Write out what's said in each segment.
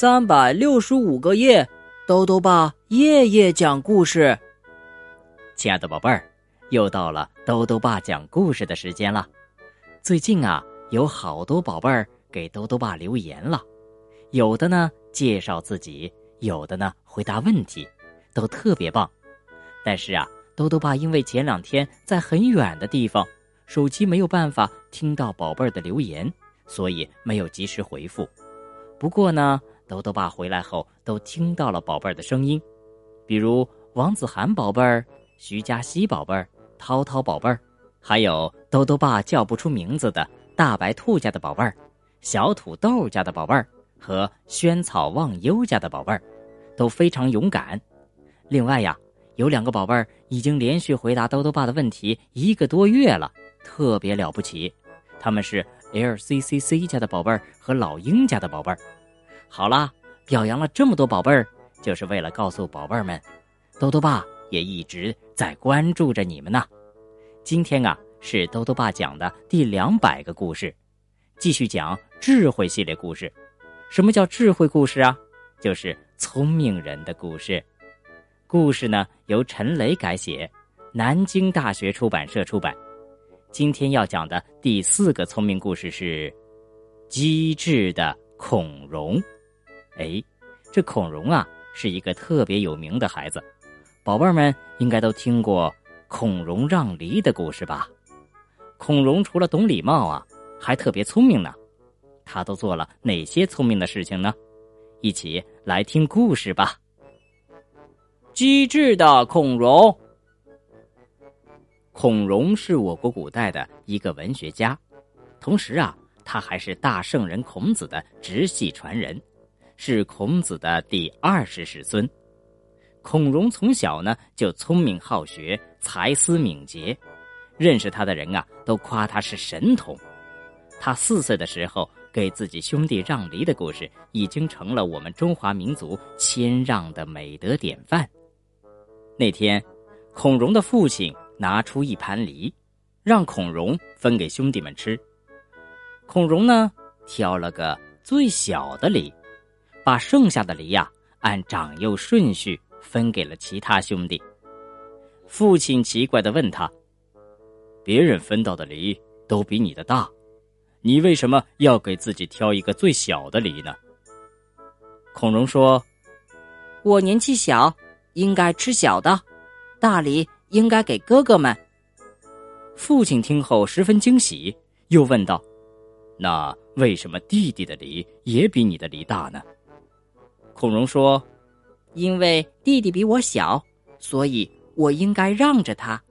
三百六十五个夜，兜兜爸夜夜讲故事。亲爱的宝贝儿，又到了兜兜爸讲故事的时间了。最近啊，有好多宝贝儿给兜兜爸留言了，有的呢介绍自己，有的呢回答问题，都特别棒。但是啊，兜兜爸因为前两天在很远的地方，手机没有办法听到宝贝儿的留言，所以没有及时回复。不过呢，豆豆爸回来后都听到了宝贝儿的声音，比如王子涵宝贝儿、徐佳熙宝贝儿、涛涛宝贝儿，还有豆豆爸叫不出名字的大白兔家的宝贝儿、小土豆家的宝贝儿和萱草忘忧家的宝贝儿，都非常勇敢。另外呀，有两个宝贝儿已经连续回答豆豆爸的问题一个多月了，特别了不起。他们是。LCCC 家的宝贝儿和老鹰家的宝贝儿，好啦，表扬了这么多宝贝儿，就是为了告诉宝贝儿们，豆豆爸也一直在关注着你们呢。今天啊，是豆豆爸讲的第两百个故事，继续讲智慧系列故事。什么叫智慧故事啊？就是聪明人的故事。故事呢，由陈雷改写，南京大学出版社出版。今天要讲的第四个聪明故事是机智的孔融。哎，这孔融啊是一个特别有名的孩子，宝贝们应该都听过孔融让梨的故事吧？孔融除了懂礼貌啊，还特别聪明呢。他都做了哪些聪明的事情呢？一起来听故事吧。机智的孔融。孔融是我国古代的一个文学家，同时啊，他还是大圣人孔子的直系传人，是孔子的第二十世孙。孔融从小呢就聪明好学，才思敏捷，认识他的人啊都夸他是神童。他四岁的时候给自己兄弟让梨的故事，已经成了我们中华民族谦让的美德典范。那天，孔融的父亲。拿出一盘梨，让孔融分给兄弟们吃。孔融呢，挑了个最小的梨，把剩下的梨呀按长幼顺序分给了其他兄弟。父亲奇怪的问他：“别人分到的梨都比你的大，你为什么要给自己挑一个最小的梨呢？”孔融说：“我年纪小，应该吃小的，大梨。”应该给哥哥们。父亲听后十分惊喜，又问道：“那为什么弟弟的梨也比你的梨大呢？”孔融说：“因为弟弟比我小，所以我应该让着他。”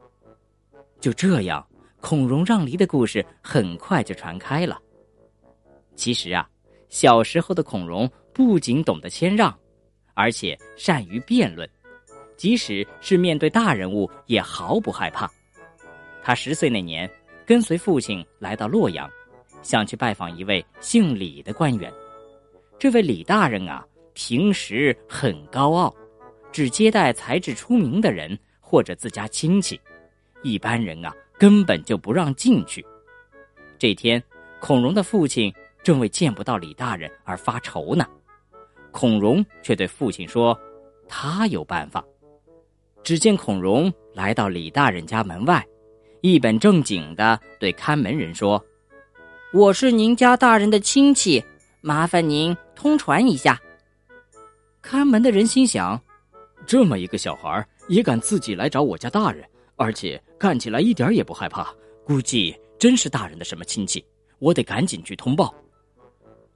就这样，孔融让梨的故事很快就传开了。其实啊，小时候的孔融不仅懂得谦让，而且善于辩论。即使是面对大人物，也毫不害怕。他十岁那年，跟随父亲来到洛阳，想去拜访一位姓李的官员。这位李大人啊，平时很高傲，只接待才智出名的人或者自家亲戚，一般人啊根本就不让进去。这天，孔融的父亲正为见不到李大人而发愁呢，孔融却对父亲说：“他有办法。”只见孔融来到李大人家门外，一本正经的对看门人说：“我是您家大人的亲戚，麻烦您通传一下。”看门的人心想：“这么一个小孩也敢自己来找我家大人，而且看起来一点也不害怕，估计真是大人的什么亲戚。我得赶紧去通报。”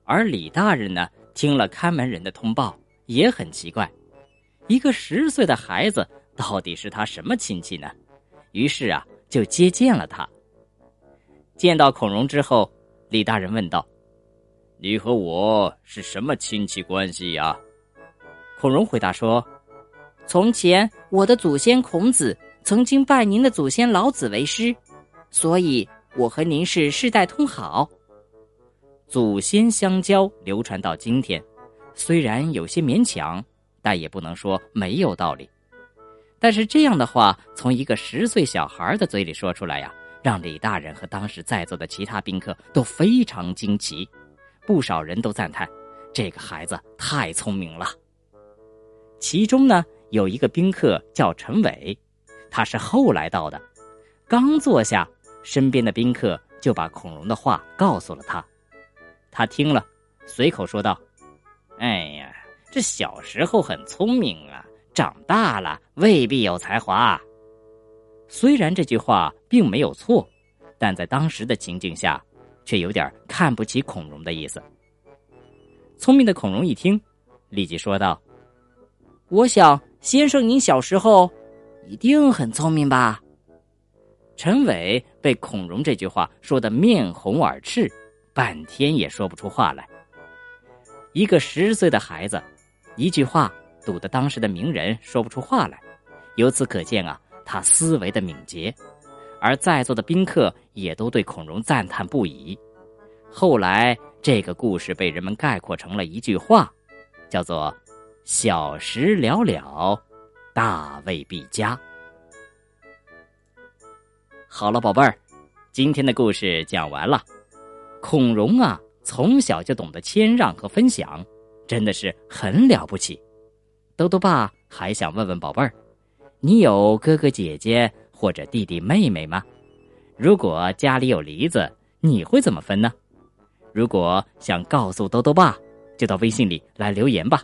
而李大人呢，听了看门人的通报，也很奇怪，一个十岁的孩子。到底是他什么亲戚呢？于是啊，就接见了他。见到孔融之后，李大人问道：“你和我是什么亲戚关系呀？”孔融回答说：“从前我的祖先孔子曾经拜您的祖先老子为师，所以我和您是世代通好。祖先相交，流传到今天，虽然有些勉强，但也不能说没有道理。”但是这样的话从一个十岁小孩的嘴里说出来呀，让李大人和当时在座的其他宾客都非常惊奇，不少人都赞叹，这个孩子太聪明了。其中呢，有一个宾客叫陈伟，他是后来到的，刚坐下，身边的宾客就把孔融的话告诉了他。他听了，随口说道：“哎呀，这小时候很聪明啊，长大了未必有才华。”虽然这句话并没有错，但在当时的情境下，却有点看不起孔融的意思。聪明的孔融一听，立即说道：“我想先生您小时候一定很聪明吧？”陈伟被孔融这句话说得面红耳赤，半天也说不出话来。一个十岁的孩子，一句话堵得当时的名人说不出话来，由此可见啊，他思维的敏捷。而在座的宾客也都对孔融赞叹不已。后来。这个故事被人们概括成了一句话，叫做“小时了了，大未必佳”。好了，宝贝儿，今天的故事讲完了。孔融啊，从小就懂得谦让和分享，真的是很了不起。兜兜爸还想问问宝贝儿，你有哥哥姐姐或者弟弟妹妹吗？如果家里有梨子，你会怎么分呢？如果想告诉兜兜爸，就到微信里来留言吧。